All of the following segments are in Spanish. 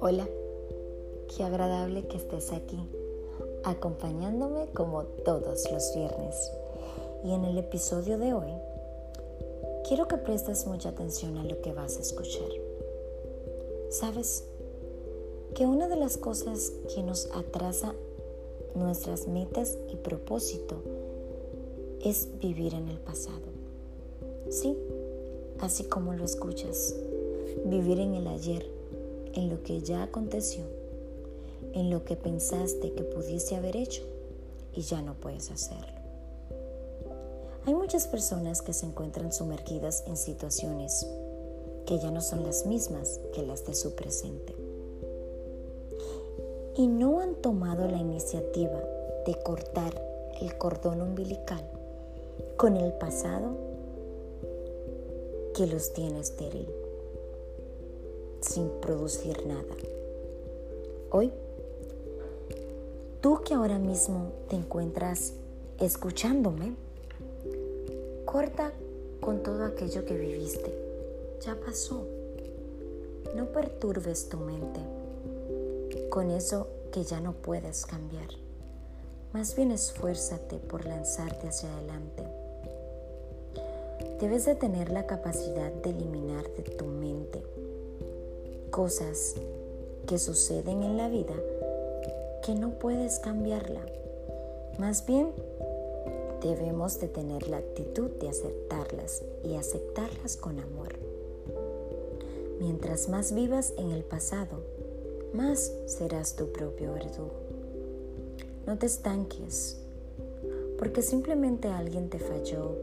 Hola, qué agradable que estés aquí, acompañándome como todos los viernes. Y en el episodio de hoy, quiero que prestes mucha atención a lo que vas a escuchar. ¿Sabes? Que una de las cosas que nos atrasa nuestras metas y propósito es vivir en el pasado. Sí, así como lo escuchas, vivir en el ayer en lo que ya aconteció, en lo que pensaste que pudiese haber hecho y ya no puedes hacerlo. Hay muchas personas que se encuentran sumergidas en situaciones que ya no son las mismas que las de su presente. Y no han tomado la iniciativa de cortar el cordón umbilical con el pasado que los tiene estéril sin producir nada. Hoy, tú que ahora mismo te encuentras escuchándome, corta con todo aquello que viviste. Ya pasó. No perturbes tu mente con eso que ya no puedes cambiar. Más bien esfuérzate por lanzarte hacia adelante. Debes de tener la capacidad de eliminar de tu mente cosas que suceden en la vida que no puedes cambiarla. Más bien, debemos de tener la actitud de aceptarlas y aceptarlas con amor. Mientras más vivas en el pasado, más serás tu propio verdugo. No te estanques, porque simplemente alguien te falló,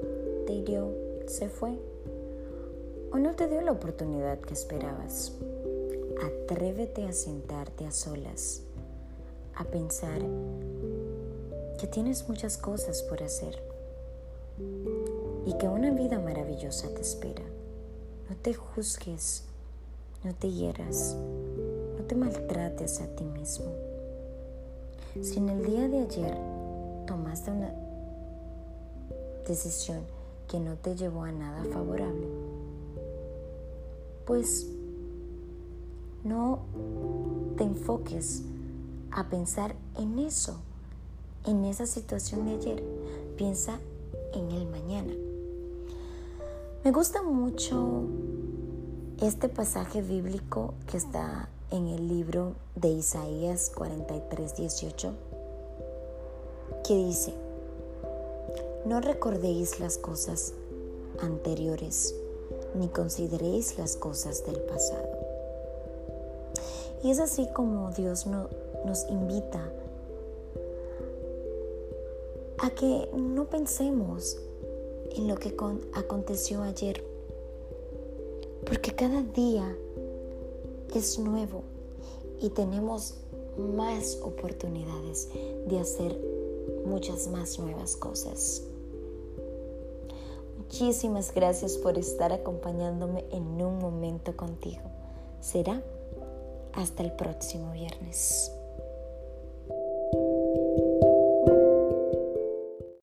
te hirió, se fue o no te dio la oportunidad que esperabas. Atrévete a sentarte a solas, a pensar que tienes muchas cosas por hacer y que una vida maravillosa te espera. No te juzgues, no te hieras, no te maltrates a ti mismo. Si en el día de ayer tomaste una decisión que no te llevó a nada favorable, pues no te enfoques a pensar en eso, en esa situación de ayer. Piensa en el mañana. Me gusta mucho este pasaje bíblico que está en el libro de Isaías 43, 18, que dice, no recordéis las cosas anteriores, ni consideréis las cosas del pasado. Y es así como Dios nos invita a que no pensemos en lo que aconteció ayer, porque cada día es nuevo y tenemos más oportunidades de hacer muchas más nuevas cosas. Muchísimas gracias por estar acompañándome en un momento contigo. Será hasta el próximo viernes.